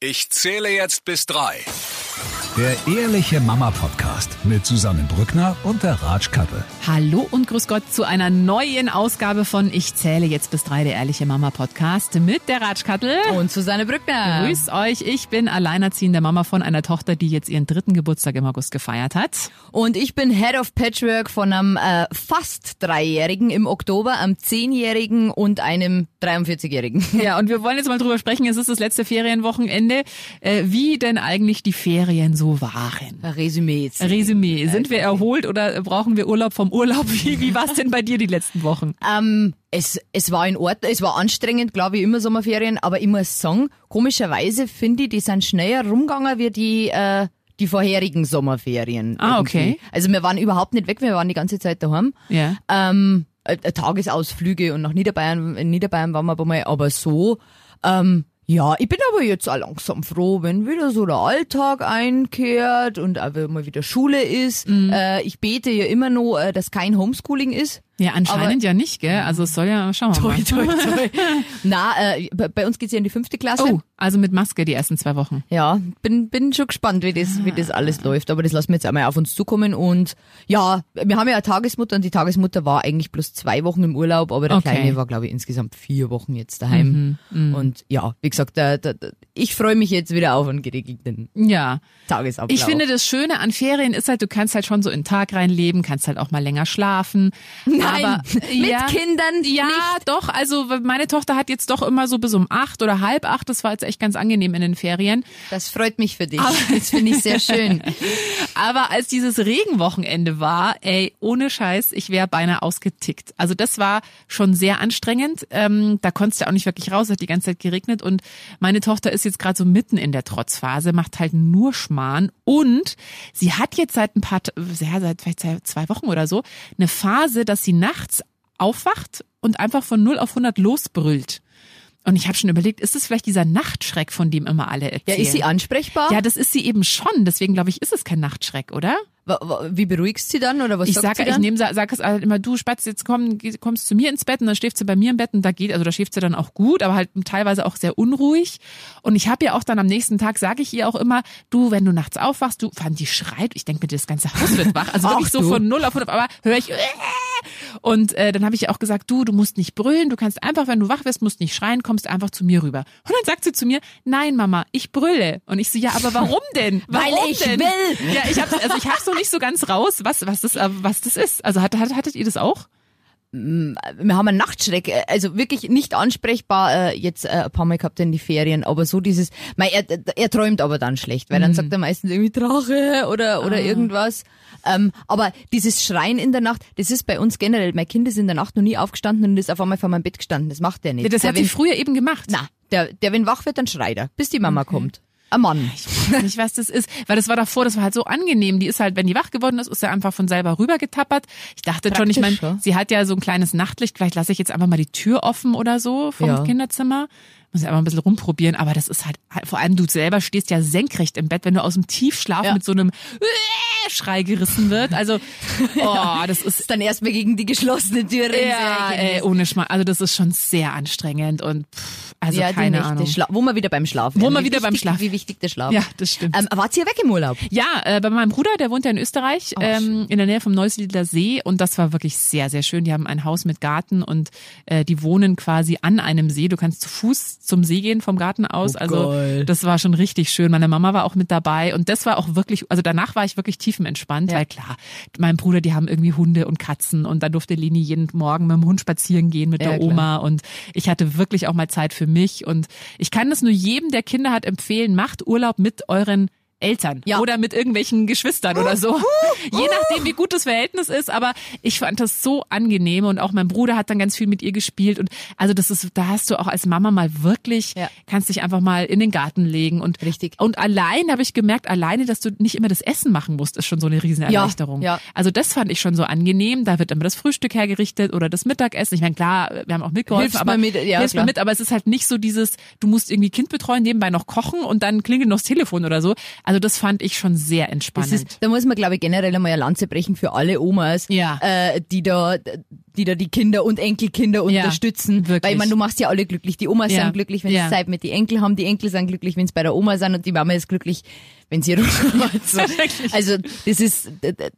Ich zähle jetzt bis drei. Der Ehrliche Mama Podcast mit Susanne Brückner und der Ratsch Kattel. Hallo und grüß Gott zu einer neuen Ausgabe von Ich zähle jetzt bis drei, der Ehrliche Mama Podcast mit der Ratsch Kattel. Und Susanne Brückner. Grüß euch, ich bin alleinerziehende Mama von einer Tochter, die jetzt ihren dritten Geburtstag im August gefeiert hat. Und ich bin Head of Patchwork von einem äh, fast Dreijährigen im Oktober, einem Zehnjährigen und einem 43-Jährigen. Ja, und wir wollen jetzt mal drüber sprechen, es ist das letzte Ferienwochenende, äh, wie denn eigentlich die Ferien so waren. Resümee jetzt. Resümee, sind wir erholt oder brauchen wir Urlaub vom Urlaub? Wie, wie war es denn bei dir die letzten Wochen? Ähm, es, es war in Ordnung, es war anstrengend, glaube ich, immer Sommerferien, aber ich muss sagen, komischerweise finde ich, die sind schneller rumgegangen wie die, äh, die vorherigen Sommerferien. Ah, irgendwie. okay. Also wir waren überhaupt nicht weg, wir waren die ganze Zeit daheim. Ja. Ähm, äh, Tagesausflüge und nach Niederbayern, in Niederbayern waren wir aber mal, aber so, ähm, ja, ich bin aber jetzt auch langsam froh, wenn wieder so der Alltag einkehrt und auch wenn mal wieder Schule ist. Mhm. Äh, ich bete ja immer noch, äh, dass kein Homeschooling ist. Ja, anscheinend ja nicht, gell? Also es soll ja, schauen wir mal. Toi, toi, toi. Na, äh, bei uns geht's ja in die fünfte Klasse. Oh, also mit Maske die ersten zwei Wochen. Ja, bin, bin schon gespannt, wie das, wie das alles läuft. Aber das lassen wir jetzt einmal auf uns zukommen. Und ja, wir haben ja eine Tagesmutter und die Tagesmutter war eigentlich bloß zwei Wochen im Urlaub, aber der Okay. Kleine war, glaube ich, insgesamt vier Wochen jetzt daheim. Und ja, wie gesagt, der, der, ich freue mich jetzt wieder auf einen geregelten Ja. Tagesablauf. Ich finde, das Schöne an Ferien ist halt, du kannst halt schon so in den Tag reinleben, kannst halt auch mal länger schlafen. Nein, aber, mit ja, Kindern Ja, nicht. doch. Also meine Tochter hat jetzt doch immer so bis um acht oder halb acht. Das war jetzt echt ganz angenehm in den Ferien. Das freut mich für dich. Das finde ich sehr schön. Aber als dieses Regenwochenende war, ey, ohne Scheiß, ich wäre beinahe ausgetickt. Also das war schon sehr anstrengend. Ähm, da konntest du auch nicht wirklich raus, hat die ganze Zeit geregnet und meine Tochter ist jetzt gerade so mitten in der Trotzphase, macht halt nur Schmarrn und sie hat jetzt seit ein paar, ja, seit vielleicht zwei Wochen oder so, eine Phase, dass sie nachts aufwacht und einfach von 0 auf 100 losbrüllt. Und ich habe schon überlegt, ist es vielleicht dieser Nachtschreck, von dem immer alle Ja, erzählen? ist sie ansprechbar? Ja, das ist sie eben schon. Deswegen glaube ich, ist es kein Nachtschreck, oder? Wie beruhigst sie dann oder was Ich sagt sage, sie ich dann? nehme, sag es halt immer, du Spatz, jetzt komm, kommst zu mir ins Bett und dann schläft sie bei mir im Bett und da geht, also da schläft sie dann auch gut, aber halt teilweise auch sehr unruhig. Und ich habe ja auch dann am nächsten Tag, sage ich ihr auch immer, du, wenn du nachts aufwachst, du, fand die schreit, ich denke mir, das ganze Haus wird wach. Also wirklich Ach, so du. von null auf 100, aber höre ich, äh, und äh, dann habe ich auch gesagt, du, du musst nicht brüllen, du kannst einfach, wenn du wach wirst, musst nicht schreien, kommst einfach zu mir rüber. Und dann sagt sie zu mir, nein, Mama, ich brülle. Und ich so, ja, aber warum denn? Weil Warum ich denn? will. Ja, ich hab's, also ich hab's noch nicht so ganz raus, was, was das, äh, was das ist. Also hat, hat, hattet ihr das auch? Wir haben einen Nachtschreck, äh, also wirklich nicht ansprechbar äh, jetzt äh, ein paar Mal gehabt in die Ferien, aber so dieses, mei, er, er träumt aber dann schlecht, weil dann sagt er meistens irgendwie Drache oder oder irgendwas. Ähm, aber dieses Schreien in der Nacht, das ist bei uns generell. Mein Kind ist in der Nacht noch nie aufgestanden und ist auf einmal vor meinem Bett gestanden. Das macht der nicht. Ja, das der, hat wenn, früher eben gemacht. na, der, der wenn wach wird, dann schreit er, bis die Mama kommt. Ein Mann. Ich weiß nicht, was das ist, weil das war davor, das war halt so angenehm. Die ist halt, wenn die wach geworden ist, ist sie einfach von selber rübergetappert. Ich dachte schon, ich meine, ja. sie hat ja so ein kleines Nachtlicht, vielleicht lasse ich jetzt einfach mal die Tür offen oder so vom Ja. Kinderzimmer. Muss ich einfach ein bisschen rumprobieren, aber das ist halt, vor allem du selber stehst ja senkrecht im Bett, wenn du aus dem Tiefschlaf Ja. mit so einem äh, Schrei gerissen wird. Also, oh, das ist dann erstmal gegen die geschlossene Tür ja, ey, ohne Schmarrn. Also das ist schon sehr anstrengend und pff, also ja, keine. Ahnung. Schla wo wir wieder beim Schlaf Wo wir Wie wieder beim wichtig- Schlaf. Wie wichtig der Schlaf. Ja, das stimmt. Ähm, wart ihr weg im Urlaub? Ja, äh, bei meinem Bruder, der wohnt ja in Österreich, Oh, ähm, in der Nähe vom Neusiedler See und das war wirklich sehr, sehr schön. Die haben ein Haus mit Garten und äh, die wohnen quasi an einem See. Du kannst zu Fuß zum See gehen vom Garten aus. Oh, also geil. das war schon richtig schön. Meine Mama war auch mit dabei und das war auch wirklich, also danach war ich wirklich tiefenentspannt, Ja. weil klar, mein Bruder, die haben irgendwie Hunde und Katzen und dann durfte Leni jeden Morgen mit dem Hund spazieren gehen mit Ja, der klar. Oma und ich hatte wirklich auch mal Zeit für mich und ich kann das nur jedem, der Kinder hat, empfehlen, macht Urlaub mit euren Eltern Ja. oder mit irgendwelchen Geschwistern oder so. Je nachdem, wie gut das Verhältnis ist. Aber ich fand das so angenehm und auch mein Bruder hat dann ganz viel mit ihr gespielt und also das ist, da hast du auch als Mama mal wirklich, Ja. kannst dich einfach mal in den Garten legen und Richtig. Und allein habe ich gemerkt, alleine, dass du nicht immer das Essen machen musst, ist schon so eine Riesenerleichterung. Ja, ja. Also das fand ich schon so angenehm. Da wird immer das Frühstück hergerichtet oder das Mittagessen. Ich meine, klar, wir haben auch mitgeholfen, Hilfst aber mit, ja, hilfst mit, aber es ist halt nicht so dieses, du musst irgendwie Kind betreuen, nebenbei noch kochen und dann klingelt noch das Telefon oder so. Also das fand ich schon sehr entspannend. ist, da muss man, glaube ich, generell einmal eine Lanze brechen für alle Omas, Ja. äh, die da, die da die Kinder und Enkelkinder Ja, unterstützen. wirklich. Weil ich meine, du machst ja alle glücklich. Die Omas Ja, sind glücklich, wenn sie Zeit mit den Enkel haben. Die Enkel sind glücklich, wenn sie bei der Oma sind und die Mama ist glücklich, wenn sie runtermacht. So. Also das ist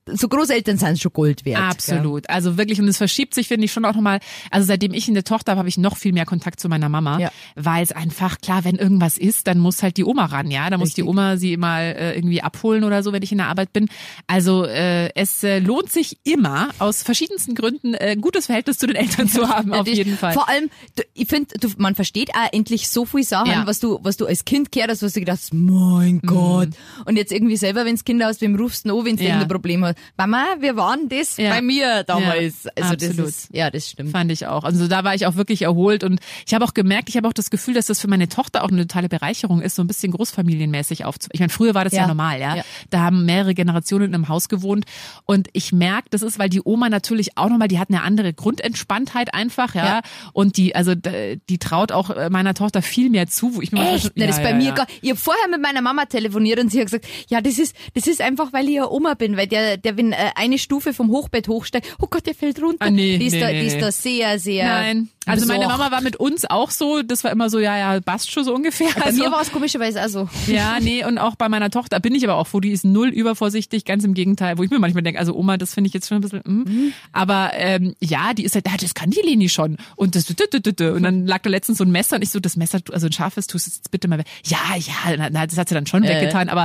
so Großeltern sind schon Gold wert. Absolut. Also wirklich, und es verschiebt sich, finde ich, schon auch nochmal, also seitdem ich eine Tochter habe, habe ich noch viel mehr Kontakt zu meiner Mama. Ja. Weil es einfach, klar, wenn irgendwas ist, dann muss halt die Oma ran, ja. Da muss die. Oma sie mal äh, irgendwie abholen oder so, wenn ich in der Arbeit bin. Also äh, es äh, lohnt sich immer, aus verschiedensten Gründen, äh, ein gutes Verhältnis zu den Eltern zu haben, auf jeden Fall. Vor allem, du, ich finde, man versteht auch endlich so viel Sachen, Ja. was du, was du als Kind gehört hast, was du gedacht hast, mein Gott. Und jetzt irgendwie selber, wenns Kinder hast, wem rufst du an, wenn du. Ja. irgendein Problem hast? Mama, wir waren das Ja. bei mir damals. Ja, also das absolut. ist, ja, das stimmt. Fand ich auch. Also da war ich auch wirklich erholt und ich habe auch gemerkt, ich habe auch das Gefühl, dass das für meine Tochter auch eine totale Bereicherung ist, so ein bisschen großfamilienmäßig aufzuwachsen. Ich meine, früher war das ja, Ja. normal, ja? Ja. Da haben mehrere Generationen in einem Haus gewohnt und ich merke, das ist, weil die Oma natürlich auch nochmal, die hat eine andere Grundentspanntheit einfach, ja. Ja. Und die, also die traut auch äh, meiner Tochter viel mehr zu, wo ich mir Echt? schon- Na, das ja, ist bei ja, mir ja. gar. Ich habe vorher mit meiner Mama telefoniert und sie hat gesagt, ja, das ist, das ist einfach, weil ich ja Oma bin, weil der, der wenn äh, eine Stufe vom Hochbett hochsteigt, oh Gott, der fällt runter. Ah, nee, die ist nee, da, nee, die ist da sehr, sehr. Nein. Also meine. Mama war mit uns auch so, das war immer so, ja, ja, passt schon so ungefähr. Bei also, mir war es komischerweise auch so. Ja, nee, und auch bei meiner Tochter bin ich aber auch froh, die ist null übervorsichtig, ganz im Gegenteil, wo ich mir manchmal denke, also Oma, das finde ich jetzt schon ein bisschen, mm. aber ähm, ja, die ist halt, ah, das kann die Leni schon und das, und dann lag da letztens so ein Messer und ich so, das Messer, also ein scharfes, tust du jetzt bitte mal weg. Ja, ja, na, das hat sie dann schon Äh. weggetan, aber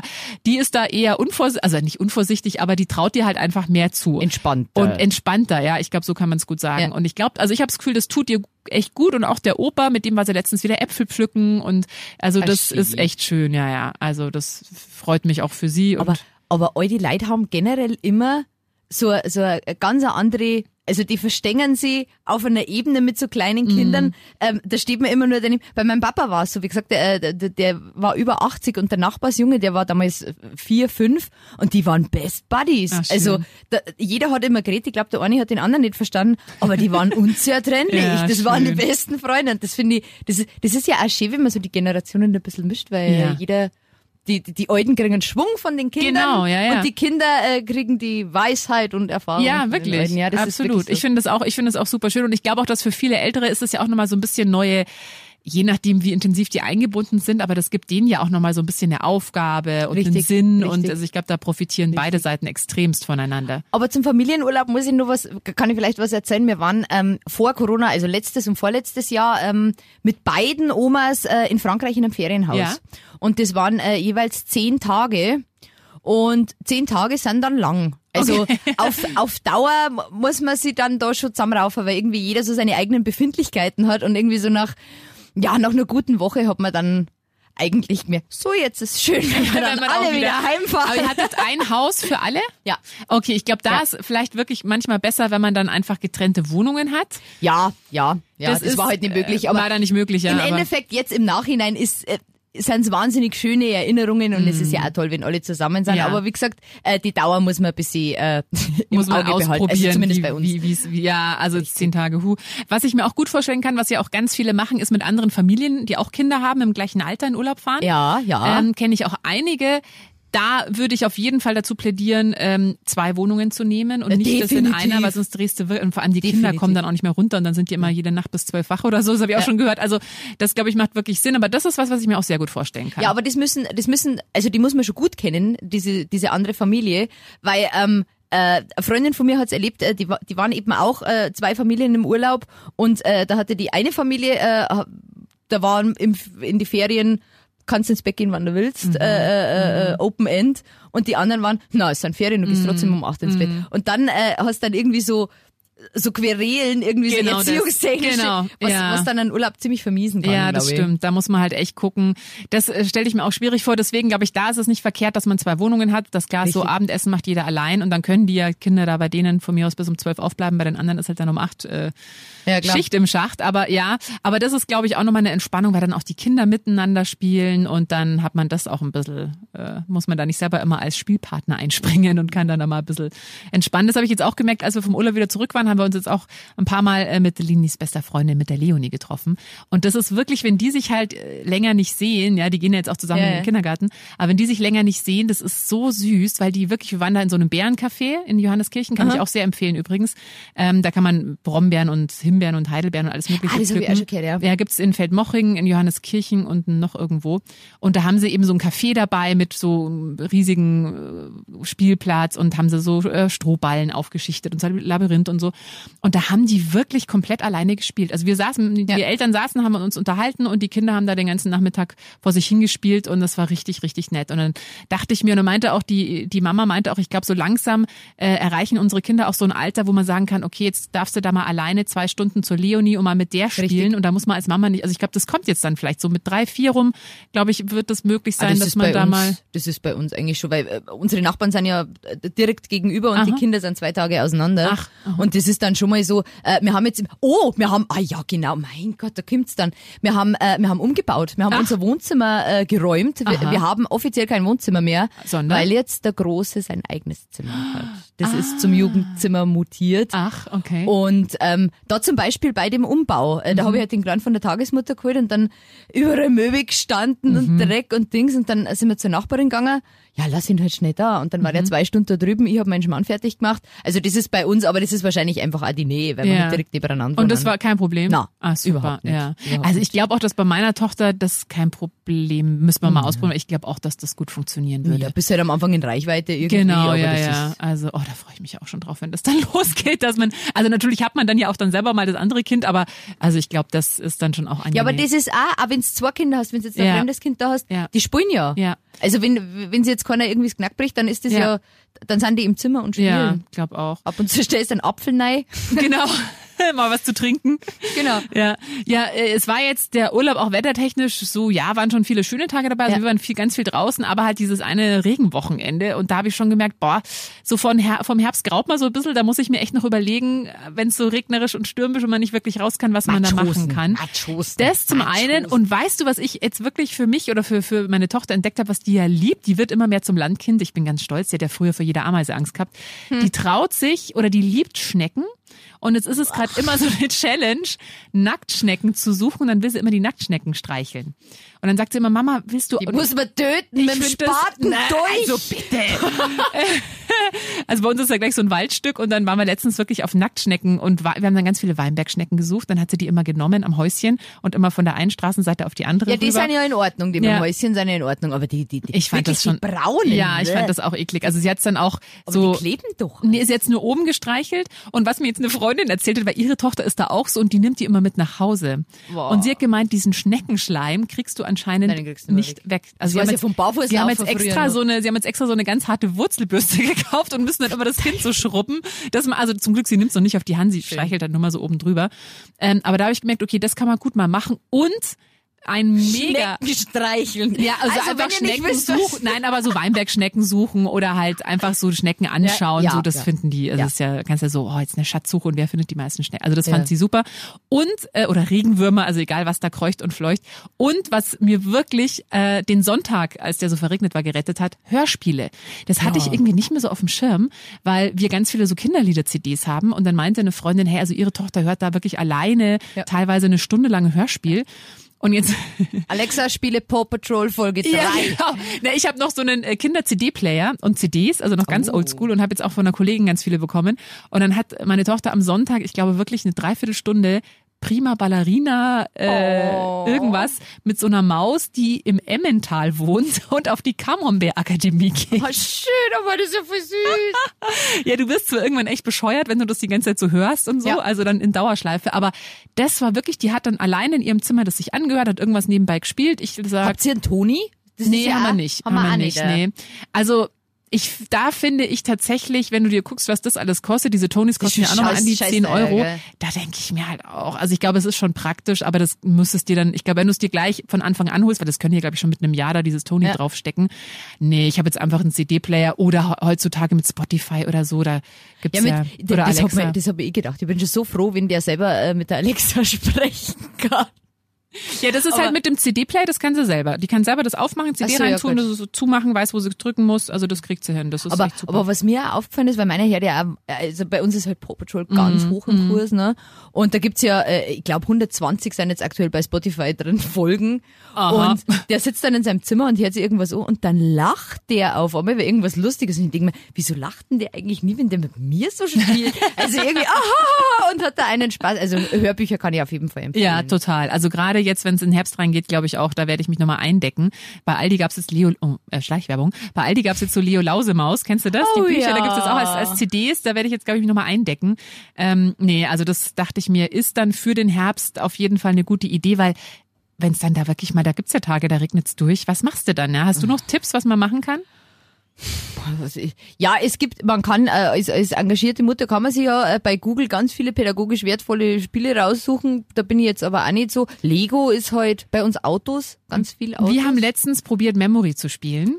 die ist da eher unvorsichtig, also nicht unvorsichtig, aber die traut dir halt einfach mehr zu. Entspannter. Und entspannter, ja, ich glaube, so kann man es gut sagen. Ja. Und ich glaube, also ich habe das Gefühl, das tut ihr echt gut und auch der Opa, mit dem war sie letztens wieder Äpfel pflücken und also Ach, das schön. ist echt schön, ja, ja. Also das freut mich auch für sie. Aber, aber all die Leute haben generell immer so, so eine ganz andere, also die verstängen sie auf einer Ebene mit so kleinen Mhm. Kindern. Ähm, da steht mir immer nur daneben. Bei meinem Papa war es so, wie gesagt, der, der, der war über 80 und der Nachbarsjunge, der war damals vier, fünf und die waren Best Buddies. Ach, schön. also da, jeder hat immer geredet, ich glaube, der eine hat den anderen nicht verstanden, aber die waren unzertrennlich. Ja, das waren die schön. besten Freunde. Und das finde ich, das ist, das ist ja auch schön, wenn man so die Generationen ein bisschen mischt, weil Ja. jeder die, die, die Alten kriegen Schwung von den Kindern Genau, ja, ja. und die Kinder äh, kriegen die Weisheit und Erfahrung. ja, wirklich. Ja, das Absolut. Wirklich Ich finde das auch, ich finde das auch super schön und ich glaube auch, dass für viele Ältere ist es ja auch nochmal so ein bisschen neue Je nachdem, wie intensiv die eingebunden sind, aber das gibt denen ja auch nochmal so ein bisschen eine Aufgabe und einen Richtig, Sinn und richtig. also ich glaube, da profitieren beide Seiten extremst voneinander. Aber zum Familienurlaub muss ich nur was, kann ich vielleicht was erzählen. Wir waren ähm, vor Corona, also letztes und vorletztes Jahr, ähm, mit beiden Omas äh, in Frankreich in einem Ferienhaus. Ja. Und das waren äh, jeweils zehn Tage. Und zehn Tage sind dann lang. Also auf, auf Dauer muss man sich dann da schon zusammenraufen, weil irgendwie jeder so seine eigenen Befindlichkeiten hat und irgendwie so nach, ja, nach einer guten Woche hat man dann eigentlich mehr, so jetzt ist schön, wenn wir dann auch alle wieder, wieder- heimfahren. Aber ihr hattet ein Haus für alle? Ja. Okay, ich glaube, da Ja. ist vielleicht wirklich manchmal besser, wenn man dann einfach getrennte Wohnungen hat. Ja, ja, ja, das, ist, war halt nicht möglich. äh, Aber war da nicht möglich, ja. im Endeffekt jetzt im Nachhinein ist äh, sind es wahnsinnig schöne Erinnerungen und es ist ja auch toll, wenn alle zusammen sind. Mhm. Ja. Aber wie gesagt, äh, die Dauer muss man ein bisschen äh, im muss man Auge behalten. ausprobieren, Also zumindest wie, bei uns. Wie, ja, also zehn Tage, hu. Was ich mir auch gut vorstellen kann, was ja auch ganz viele machen, ist mit anderen Familien, die auch Kinder haben, im gleichen Alter in Urlaub fahren. ja, ja. Ähm, Kenne ich auch einige. Da würde ich auf jeden Fall dazu plädieren, ähm, zwei Wohnungen zu nehmen und Äh, nicht das in definitiv. einer, weil sonst drehst du und vor allem die Kinder Definitiv. kommen dann auch nicht mehr runter und dann sind die immer jede Nacht bis zwölf wach oder so, das habe ich auch schon gehört. Also das, glaube ich, macht wirklich Sinn, aber das ist was, was ich mir auch sehr gut vorstellen kann. Ja, aber das müssen, das müssen, also die muss man schon gut kennen, diese, diese andere Familie, weil ähm, äh, eine Freundin von mir hat's erlebt, äh, die, die waren eben auch äh, zwei Familien im Urlaub und äh, da hatte die eine Familie, äh, da waren im, in die Ferien kannst ins Bett gehen, wann du willst, Mhm. äh, äh, äh, Open End. Und die anderen waren, na, es sind Ferien, du Mhm. gehst trotzdem um acht ins Bett. Und dann äh, hast dann irgendwie so so Querelen, irgendwie Genau so erziehungstechnisch, Genau, was, ja. was dann einen Urlaub ziemlich vermiesen kann. Ja, das stimmt. Da muss man halt echt gucken. Das äh, stelle ich mir auch schwierig vor. Deswegen glaube ich, da ist es nicht verkehrt, dass man zwei Wohnungen hat. Das Glas so. Abendessen macht jeder allein und dann können die ja Kinder da bei denen von mir aus bis um zwölf aufbleiben. Bei den anderen ist halt dann um acht äh, Ja, klar. Schicht im Schacht. Aber ja, aber das ist glaube ich auch nochmal eine Entspannung, weil dann auch die Kinder miteinander spielen und dann hat man das auch ein bisschen, äh, muss man da nicht selber immer als Spielpartner einspringen und kann dann da mal ein bisschen entspannen. Das habe ich jetzt auch gemerkt, als wir vom Urlaub wieder zurück waren, waren, haben wir uns jetzt auch ein paar Mal äh, mit Linis bester Freundin, mit der Leonie getroffen. Und das ist wirklich, wenn die sich halt äh, länger nicht sehen, ja, die gehen ja jetzt auch zusammen Ja, in den Kindergarten, aber wenn die sich länger nicht sehen, das ist so süß, weil die wirklich, wir waren da in so einem Bärencafé in Johanneskirchen, kann ich auch sehr empfehlen übrigens. Ähm, da kann man Brombeeren und Himbeeren und Heidelbeeren und alles mögliche Ah, ich pflücken. gehört, ja. Ja, gibt's in Feldmoching, in Johanneskirchen und noch irgendwo. Und da haben sie eben so ein Café dabei mit so riesigen äh, Spielplatz und haben sie so Strohballen aufgeschichtet und so ein Labyrinth und so. Und da haben die wirklich komplett alleine gespielt. Also wir saßen, die Ja. Eltern saßen, haben uns unterhalten und die Kinder haben da den ganzen Nachmittag vor sich hingespielt und das war richtig, richtig nett. Und dann dachte ich mir, und dann meinte auch die, die Mama meinte auch, ich glaube, so langsam äh, erreichen unsere Kinder auch so ein Alter, wo man sagen kann, okay, jetzt darfst du da mal alleine zwei Stunden zur Leonie und mal mit der spielen. Richtig. Und da muss man als Mama nicht, also ich glaube, das kommt jetzt dann vielleicht so mit drei, vier rum, glaube ich, wird das möglich Ah, sein, das dass man da uns, mal. Das ist bei uns eigentlich schon, weil äh, unsere Nachbarn sind ja äh, direkt gegenüber und die Aha. Kinder sind zwei Tage auseinander. Ach, aha. und das ist dann schon mal so, äh, wir haben jetzt, oh, wir haben, ah ja genau, mein Gott, da kommt's dann. Wir haben, äh, wir haben umgebaut, wir haben Ach. unser Wohnzimmer äh, geräumt. Wir, wir haben offiziell kein Wohnzimmer mehr, Sondern? weil jetzt der Große sein eigenes Zimmer hat. Das ist zum Jugendzimmer mutiert. Ach, okay. Und ähm, da zum Beispiel bei dem Umbau, äh, da Mhm. habe ich halt den Kleinen von der Tagesmutter geholt und dann überall Möbel gestanden Mhm. und Dreck und Dings und dann sind wir zur Nachbarin gegangen. Ja, lass ihn halt schnell da. Und dann war der Mhm. zwei Stunden da drüben, ich habe meinen Schmarrn fertig gemacht. Also das ist bei uns, aber das ist wahrscheinlich einfach auch die Nähe, weil Ja. nicht direkt nebeneinander Und das war kein Problem? Na, ah, super. überhaupt nicht. Ja. Überhaupt also ich glaube auch, dass bei meiner Tochter das kein Problem, müssen wir mal ausprobieren. Ich glaube auch, dass das gut funktionieren würde. ja, bist halt am Anfang in Reichweite irgendwie. Genau, ja, ja. Also, oh, da freue ich mich auch schon drauf, wenn das dann losgeht, dass man, also natürlich hat man dann ja auch dann selber mal das andere Kind, aber also ich glaube, das ist dann schon auch angenehm. ja, aber das ist auch, auch wenn du zwei Kinder hast, wenn du jetzt ein Ja. fremdes Kind da hast, Ja. die spielen ja. Ja. Also wenn, wenn sie jetzt keiner irgendwie das Knack bricht, dann ist das Ja. ja, dann sind die im Zimmer und spielen. ja, glaube auch. Ab und zu stellst du einen Apfel rein. Genau. mal was zu trinken. Genau. Ja, ja, äh, es war jetzt der Urlaub auch wettertechnisch so, ja, waren schon viele schöne Tage dabei, also Ja. wir waren viel, ganz viel draußen, aber halt dieses eine Regenwochenende und da habe ich schon gemerkt, boah, so von Her vom Herbst graut mal so ein bisschen, da muss ich mir echt noch überlegen, wenn es so regnerisch und stürmisch und man nicht wirklich raus kann, was man da machen kann. Matrosen, Das zum Matrosen. einen und weißt du, was ich jetzt wirklich für mich oder für, für meine Tochter entdeckt habe, was die ja liebt, die wird immer mehr zum Landkind, ich bin ganz stolz, die hat ja früher für jede Ameise Angst gehabt, Hm. die traut sich oder die liebt Schnecken und jetzt ist es gerade immer so eine Challenge, Nacktschnecken zu suchen und dann will sie immer die Nacktschnecken streicheln. Und dann sagt sie immer, Mama, willst du... Die muss man töten mit dem das- Spaten Nein, durch. Also bitte. also bei uns ist ja gleich so ein Waldstück und dann waren wir letztens wirklich auf Nacktschnecken und wir haben dann ganz viele Weinbergschnecken gesucht. Dann hat sie die immer genommen am Häuschen und immer von der einen Straßenseite auf die andere ja, die rüber. sind ja in Ordnung, die mit Ja. dem Häuschen sind ja in Ordnung, aber die, die, die ich fand das schon die braunen. Ja, ich ne? fand das auch eklig. Also sie hat es dann auch aber so die kleben doch. Nee, ist jetzt nur oben gestreichelt. Und was mir jetzt eine Freundin erzählt hat, weil ihre Tochter ist da auch so und die nimmt die immer mit nach Hause. Boah. Und sie hat gemeint, diesen Schneckenschleim kriegst du anscheinend Nein, nicht weg. Also Das sie haben ja jetzt, vom Barfußlaufen sie haben jetzt extra so eine, sie haben jetzt extra so eine ganz harte Wurzelbürste gekauft und müssen dann immer das Kind so schrubben. Dass man, also zum Glück, sie nimmt es noch nicht auf die Hand, sie streichelt dann nur mal so oben drüber. Ähm, aber da habe ich gemerkt, okay, das kann man gut mal machen. Und ein mega Schnecken streicheln. ja, also, wenn einfach Schnecken wisst, suchen. Nein, aber so Weinbergschnecken suchen oder halt einfach so Schnecken anschauen. Ja, ja, so, das ja. finden die. Also Ja. das ist ja, kannst ja so, oh, jetzt eine Schatzsuche und wer findet die meisten Schnecken. Also das fand sie super. Und, äh, oder Regenwürmer, also egal was da kreucht und fleucht. Und was mir wirklich äh, den Sonntag, als der so verregnet war, gerettet hat, Hörspiele. Das hatte ich irgendwie nicht mehr so auf dem Schirm, weil wir ganz viele so Kinderlieder-CDs haben. Und dann meinte eine Freundin, hey, also ihre Tochter hört da wirklich alleine teilweise eine Stunde lang ein Hörspiel. Und jetzt Alexa, spiele Paw Patrol Folge 3. ja, genau. Na, ich habe noch so einen äh, Kinder-CD-Player und CDs, also noch ganz Oh. oldschool und habe jetzt auch von einer Kollegin ganz viele bekommen. Und dann hat meine Tochter am Sonntag, ich glaube wirklich eine Dreiviertelstunde Prima Ballerina äh, Oh. irgendwas mit so einer Maus, die im Emmental wohnt und auf die Camembert-Akademie geht. Oh, schön, aber das ist ja voll süß. Ja, du wirst zwar irgendwann echt bescheuert, wenn du das die ganze Zeit so hörst und so, Ja. also dann in Dauerschleife. Aber das war wirklich, die hat dann alleine in ihrem Zimmer das sich angehört, hat irgendwas nebenbei gespielt. Ich sag, Habt ihr einen Toni? Das Nee, ja haben wir nicht. Haben wir auch nicht, ja. nee. Also ich, da finde ich tatsächlich, wenn du dir guckst, was das alles kostet, diese Tonys kosten ja auch nochmal an die scheiß 10 teuer, Euro, da denke ich mir halt auch. Also ich glaube, es ist schon praktisch, aber das müsstest dir dann, ich glaube, wenn du es dir gleich von Anfang an holst, weil das können hier, glaube ich, schon mit einem Jahr da dieses Tony Ja. draufstecken. Nee, ich habe jetzt einfach einen CD-Player oder he- heutzutage mit Spotify oder so, da gibt's Ja, ja, mit, oder das Alexa. habe ich, das hab ich eh gedacht. Ich bin schon so froh, wenn der selber äh, mit der Alexa sprechen kann. Ja, das ist Aber- halt mit dem CD-Play, das kann sie selber. Die kann selber das aufmachen, CD so, ja, reintun, gut. das so zumachen, weiß, wo sie drücken muss. Also das kriegt sie hin. Das ist Aber, echt super. aber was mir auch aufgefallen ist, weil meiner hört ja auch, also bei uns ist halt Paw Patrol ganz Mhm, hoch im Kurs, ne? Und da gibt's ja, äh, ich glaube 120 sind jetzt aktuell bei Spotify drin Folgen. Aha. Und der sitzt dann in seinem Zimmer und hört sich irgendwas an und dann lacht der auf einmal, weil irgendwas Lustiges. Und ich denke mir, wieso lacht denn der eigentlich nie, wenn der mit mir so spielt? Also irgendwie, aha, und hat da einen Spaß. Also Hörbücher kann ich auf jeden Fall empfehlen. Ja, total. Also gerade jetzt, wenn es in den Herbst reingeht, glaube ich auch, da werde ich mich nochmal eindecken. Bei Aldi gab's jetzt Leo, oh, äh, Schleichwerbung. Bei Aldi gab's jetzt so Leo Lausemaus. Kennst du das? Oh Die Bücher, da ja. gibt's jetzt auch als, als CDs. Da werde ich jetzt, glaube ich, mich nochmal eindecken. Ähm, nee, also das dachte ich mir, ist dann für den Herbst auf jeden Fall eine gute Idee, weil wenn es dann da wirklich mal, da gibt's ja Tage, da regnet's durch. Was machst du dann? Ja? Hast du noch Tipps, was man machen kann? Ja, es gibt, man kann, äh, als, als engagierte Mutter kann man sich ja äh, bei Google ganz viele pädagogisch wertvolle Spiele raussuchen. Da bin ich jetzt aber auch nicht so. Lego ist halt bei uns Autos, ganz viel Autos. Wir haben letztens probiert, Memory zu spielen.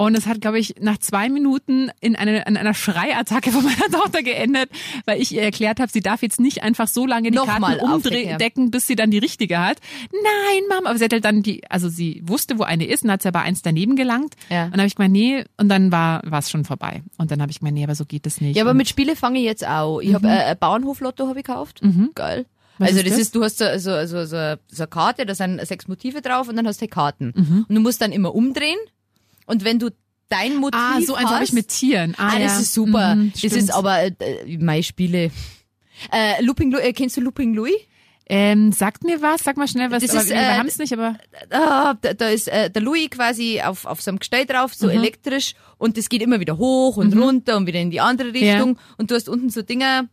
Und es hat, glaube ich, nach zwei Minuten in, eine, in einer Schreiattacke von meiner Tochter geendet, weil ich ihr erklärt habe, sie darf jetzt nicht einfach so lange die Nochmal Karten umdecken, bis sie dann die richtige hat. Nein, Mama. Aber sie hat halt dann die, also sie wusste, wo eine ist und hat sie aber eins daneben gelangt. Ja. Und dann habe ich gemeint, nee, und dann war es schon vorbei. Und dann habe ich gemeint, nee, aber so geht es nicht. ja, aber und, mit Spiele fange ich jetzt auch. Ich hab habe äh, Bauernhoflotto habe ich gekauft. Geil. Mhm. Was also ist das, das? ist, du hast so, so, so, so, so eine Karte, da sind sechs Motive drauf und dann hast du die Karten. Mhm. Und du musst dann immer umdrehen. Und wenn du dein Motiv ah, so eins hast, habe ich mit Tieren. Ah, Ah, ja. das ist super. Mhm, das stimmt. ist aber äh, meine Spiele. Äh, Looping Louis, äh, kennst du Looping Louis? Ähm, sagt mir was, sag mal schnell was. Das aber ist, wir äh, haben es nicht, aber Ah, da, da ist äh, der Louis quasi auf, auf so einem Gestell drauf, Mhm. so elektrisch und das geht immer wieder hoch und runter und wieder in die andere Richtung und du hast unten so Dinger,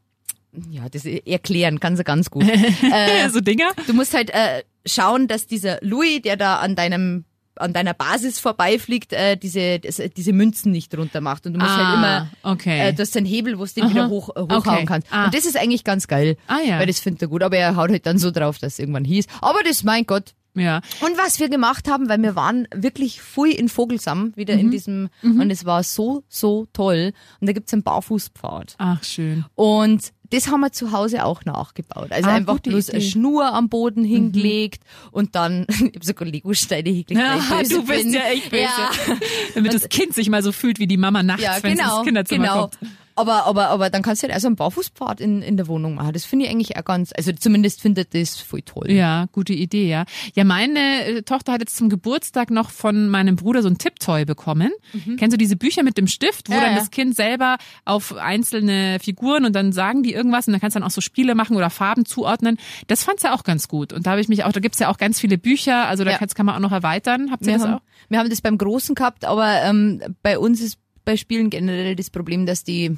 ja, das erklären kann sie ganz gut. äh, so Dinger. du musst halt äh, schauen, dass dieser Louis, der da an deinem an deiner Basis vorbeifliegt, äh, diese das, diese Münzen nicht runter macht und du musst Ah, halt immer okay. äh, du hast einen Hebel, wo du den Aha. wieder hoch, äh, hochhauen Okay. kannst. Ah. Und das ist eigentlich ganz geil. Ah, ja. Weil das findet er gut. Aber er haut halt dann so drauf, dass es irgendwann hieß. Aber das, mein Gott, Ja. und was wir gemacht haben, weil wir waren wirklich früh in Vogelsam, wieder Mhm. in diesem, und es war so, so toll. Und da gibt's einen Barfußpfad. Ach, schön. Und das haben wir zu Hause auch nachgebaut. Also Ah, einfach bloß Idee. eine Schnur am Boden hingelegt und dann, ich hab sogar Lego-Steine hingelegt. Ja, du bist bin. ja echt böse. Ja, Damit das Kind sich mal so fühlt wie die Mama nachts, ja wenn es genau, ins Kinderzimmer genau. kommt. Aber, aber, aber dann kannst du halt also einen Barfußpfad in, in der Wohnung machen. Das finde ich eigentlich auch ganz, also zumindest findet das voll toll. Ja, gute Idee, ja. Ja, meine äh, Tochter hat jetzt zum Geburtstag noch von meinem Bruder so ein Tipptoy bekommen. Kennst du diese Bücher mit dem Stift, wo Mhm. Ja, dann ja. das Kind selber auf einzelne Figuren und dann sagen die irgendwas und dann kannst du dann auch so Spiele machen oder Farben zuordnen. Das fand sie auch ganz gut. Und da habe ich mich auch, da gibt's ja auch ganz viele Bücher, also da Ja. kann man auch noch erweitern. Habt ihr Wir das haben, auch? wir haben das beim Großen gehabt, aber ähm, bei uns ist bei Spielen generell das Problem, dass die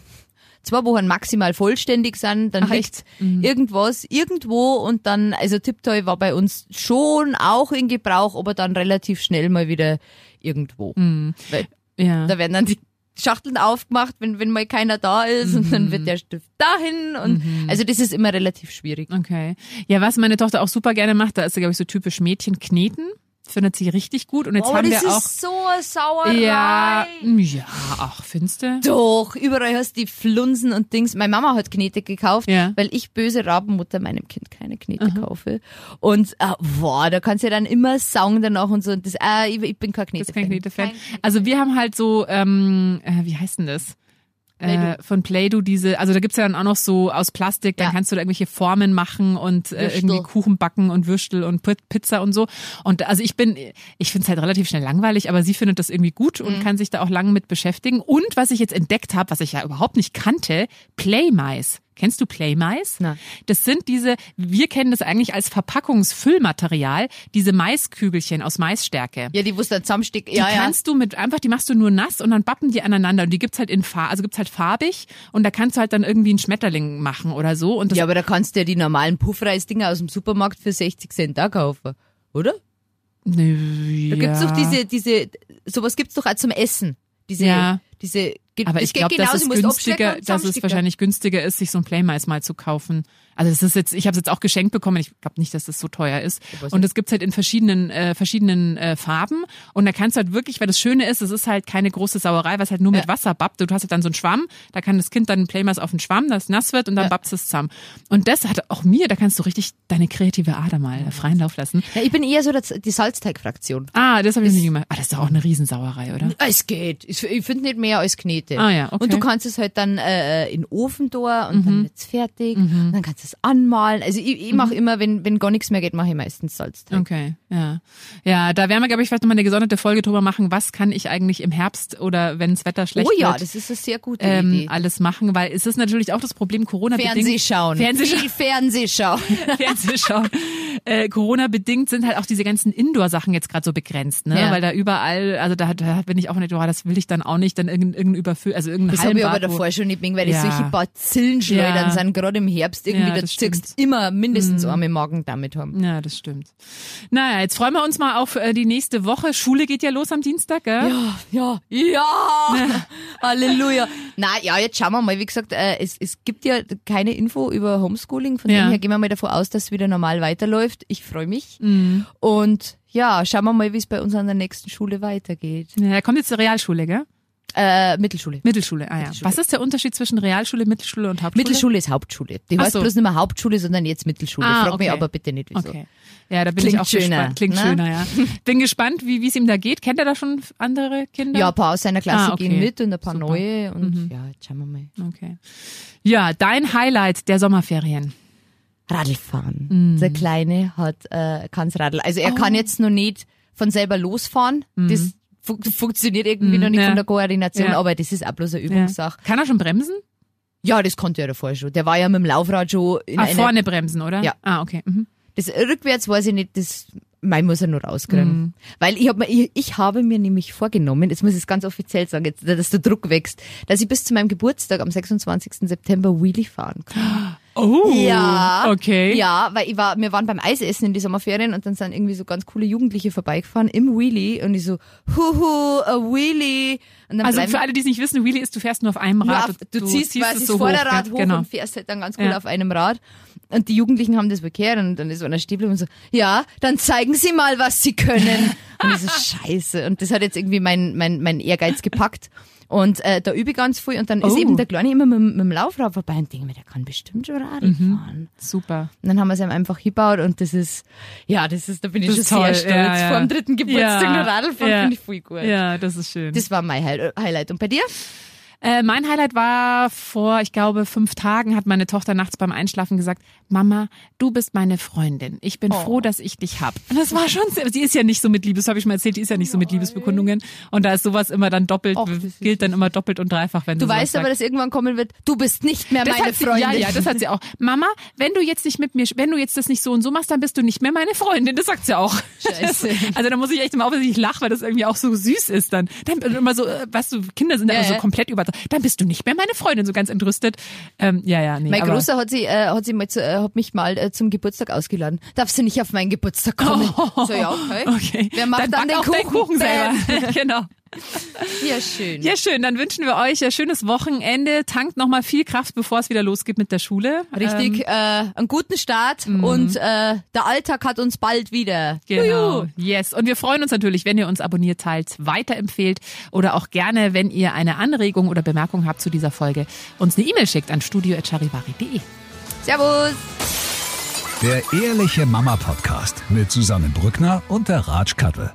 zwei Wochen maximal vollständig sind, dann liegt? Mhm. irgendwas irgendwo und dann, also Tiptoy war bei uns schon auch in Gebrauch, aber dann relativ schnell mal wieder irgendwo. Mhm. Weil Ja. da werden dann die Schachteln aufgemacht, wenn, wenn mal keiner da ist und Mhm. dann wird der Stift dahin und also das ist immer relativ schwierig. Okay. Ja, was meine Tochter auch super gerne macht, da ist sie, glaube ich, so typisch Mädchen kneten. Findet sie richtig gut. Und jetzt oh, haben das wir auch. ist so Sauerei. Ja, ja, ach, findest du? Doch, überall hast du die Flunsen und Dings. Meine Mama hat Knete gekauft, Ja. weil ich böse Rabenmutter meinem Kind keine Knete kaufe. Und äh, boah, da kannst du ja dann immer saugen danach und so. Und das, äh, ich, ich bin kein Knete. Das Knete-Fan. Also wir haben halt so, ähm, äh, wie heißt denn das? Äh, von Play-Doh diese, also da gibt's ja dann auch noch so aus Plastik, dann Ja. kannst du da irgendwelche Formen machen und äh, irgendwie Kuchen backen und Würstel und Pi- Pizza und so. Und also ich bin, ich find's halt relativ schnell langweilig, aber sie findet das irgendwie gut Mhm. und kann sich da auch lang mit beschäftigen. Und was ich jetzt entdeckt habe, was ich ja überhaupt nicht kannte, Playmais. Kennst du Playmais? Nein. Das sind diese, wir kennen das eigentlich als Verpackungsfüllmaterial, diese Maiskügelchen aus Maisstärke. Ja, die wusste dann zusammenstecken. Die Ja, ja. kannst du mit einfach, die machst du nur nass und dann bappen die aneinander und die gibt's halt in Farbe, also gibt's halt farbig und da kannst du halt dann irgendwie einen Schmetterling machen oder so und das Ja, aber da kannst du ja die normalen Puffreisdinger aus dem Supermarkt für 60 Cent da kaufen, oder? Nö, Da ja. gibt's doch diese, diese, sowas gibt's doch auch zum Essen. Diese, Ja. diese Aber ich glaube, dass es günstiger, dass es wahrscheinlich günstiger ist, sich so ein Playmais mal zu kaufen. Also es ist jetzt, ich habe es jetzt auch geschenkt bekommen. Ich glaube nicht, dass das so teuer ist. Und es gibt's halt in verschiedenen äh, verschiedenen äh, Farben. Und da kannst du halt wirklich, weil das Schöne ist, es ist halt keine große Sauerei, was halt nur mit Ja. Wasser babbt. Du hast halt dann so einen Schwamm, da kann das Kind dann ein auf den Schwamm, das nass wird und dann Ja. babbt es zusammen. Und das hat auch mir, da kannst du richtig deine kreative Ader mal freien Lauf lassen. Ja, ich bin eher so das, die Salzteigfraktion. Ah, das habe ich nicht gemacht. Ah, das ist doch auch eine Riesensauerei, oder? Es geht. Ich, finde nicht mehr als Knete. Ah ja, okay. Und du kannst es halt dann äh, in den Ofen da und dann wird's fertig. Und dann kannst du es anmalen. Also ich, ich mache immer, wenn, wenn gar nichts mehr geht, mache ich meistens Salzteig. Okay, ja. Ja, da werden wir, glaube ich, vielleicht nochmal eine gesonderte Folge drüber machen, was kann ich eigentlich im Herbst oder wenn das Wetter schlecht Oh ja, wird, das ist eine sehr gute ähm, Idee. alles machen, weil es ist natürlich auch das Problem Corona-bedingt. Fernsehschauen. Fernsehschauen. Viel Fernsehschauen. Fernsehschauen. Äh, Corona-bedingt sind halt auch diese ganzen Indoor-Sachen jetzt gerade so begrenzt, ne? Ja. Weil da überall, also da, da bin ich auch nicht, oh, das will ich dann auch nicht, dann irgendein, irgendein Überfüll, also irgendein Das habe ich aber davor schon nicht mehr, weil Ja. solche Bazillenschleudern Ja. sind, gerade im Herbst irgendwie, Ja, da. Mhm. immer mindestens einmal Magen damit haben. Ja, das stimmt. Naja, jetzt freuen wir uns mal auf äh, die nächste Woche. Schule geht ja los am Dienstag, gell? Ja, ja, ja, Halleluja. Na ja, jetzt schauen wir mal. Wie gesagt, äh, es, es gibt ja keine Info über Homeschooling. Von dem her gehen wir mal davon aus, dass es wieder normal weiterläuft. Ich freue mich. Mhm. Und ja, schauen wir mal, wie es bei uns an der nächsten Schule weitergeht. Ja, kommt jetzt die Realschule, gell? Äh, Mittelschule. Mittelschule, ah ja. Mittelschule. Was ist der Unterschied zwischen Realschule, Mittelschule und Hauptschule? Mittelschule ist Hauptschule. Die Ach heißt so. bloß nicht mehr Hauptschule, sondern jetzt Mittelschule. Ah, Frag mich okay. aber bitte nicht, wieso. Okay. Ja, da bin Klingt ich auch schöner, gespannt. Klingt ne? schöner, ja. Bin gespannt, wie es ihm da geht. Kennt er da schon andere Kinder? Ja, ein paar aus seiner Klasse Ah, okay. gehen mit und ein paar Super. neue. Und ja, jetzt schauen wir mal. Okay. Ja, dein Highlight der Sommerferien. Radlfahren. Mhm. Der Kleine hat äh, kann's Radl. Also er Oh. kann jetzt noch nicht von selber losfahren. Das fu funktioniert irgendwie noch nicht ja. von der Koordination, Ja. aber das ist auch bloß eine. Übungssache. Kann er schon bremsen? Ja. das konnte er davor schon. Der war ja mit dem Laufrad schon in ah, einer, vorne bremsen, oder? Ja. Ah, okay. Mhm. Das rückwärts weiß ich nicht, das mein muss er nur rauskriegen. Mhm. Weil ich, hab, mir- ich, ich habe mir nämlich vorgenommen, jetzt muss ich es ganz offiziell sagen, jetzt, dass der Druck wächst, dass ich bis zu meinem Geburtstag am 26. September Wheelie fahren kann. Oh. Ja. Okay. Ja, weil ich war, wir waren beim Eisessen in die Sommerferien und dann sind irgendwie so ganz coole Jugendliche vorbeigefahren im Wheelie und ich so, huhu, a Wheelie. Also für alle, die es nicht wissen, Wheelie ist, du fährst nur auf einem Rad. auf, und du, ziehst quasi es das so Vorderrad hoch, hoch, genau. und fährst halt dann ganz cool Ja. auf einem Rad. Und die Jugendlichen haben das bekehrt und dann ist so einer stehen und so, ja, dann zeigen Sie mal, was Sie können. und ich so, scheiße. Und das hat jetzt irgendwie mein, mein, mein Ehrgeiz gepackt. Und äh, da übe ich ganz viel und dann ist Oh. eben der Kleine immer mit, mit dem Laufrad vorbei und denke mir, der kann bestimmt schon Radl Mhm. fahren. Super. Und dann haben wir es ihm einfach hingebaut und das ist, ja, das ist, da bin ich Das schon ist toll, sehr stolz. ja, ja. Vor dem dritten Geburtstag Ja, Radl fahren, ja. finde ich voll gut. Ja, das ist schön. Das war mein Hi- Highlight. Und bei dir? Äh, mein Highlight war vor, ich glaube, fünf Tagen hat meine Tochter nachts beim Einschlafen gesagt, Mama, du bist meine Freundin. Ich bin Oh. froh, dass ich dich hab. Und das war schon, sie ist ja nicht so mit Liebes, habe ich mal erzählt, die ist ja nicht so mit Liebesbekundungen. Und da ist sowas immer dann doppelt, Och, gilt dann immer doppelt und dreifach, wenn Du weißt aber, sagt. dass irgendwann kommen wird, du bist nicht mehr Das meine sie, Freundin. Ja, ja, das hat sie auch. Mama, wenn du jetzt nicht mit mir, wenn du jetzt das nicht so und so machst, dann bist du nicht mehr meine Freundin. Das sagt sie auch. Scheiße. Also da muss ich echt immer aufpassen, dass ich lache, weil das irgendwie auch so süß ist dann. Dann immer so, äh, weißt du, Kinder sind da Ja, immer so komplett über. Dann bist du nicht mehr meine Freundin, so ganz entrüstet. Ähm, ja, ja, nee. Mein Großer hat sie, äh, hat sie mal zu, äh, hat mich mal äh, zum Geburtstag ausgeladen. Darfst du nicht auf meinen Geburtstag kommen? So, ja, okay. Okay. Wer macht dann, back den auch Kuchen? deinen Kuchen selber. Genau. Ja, schön. Ja, schön. Dann wünschen wir euch ein schönes Wochenende. Tankt nochmal viel Kraft, bevor es wieder losgeht mit der Schule. Richtig, Ähm, äh, einen guten Start und äh, der Alltag hat uns bald wieder. Genau. Juhu. Yes. Und wir freuen uns natürlich, wenn ihr uns abonniert, teilt, weiterempfehlt oder auch gerne, wenn ihr eine Anregung oder Bemerkung habt zu dieser Folge, uns eine E-Mail schickt an studio.charivari.de. Servus. Der Ehrliche Mama Podcast mit Susanne Brückner und der Ratsch Kattel.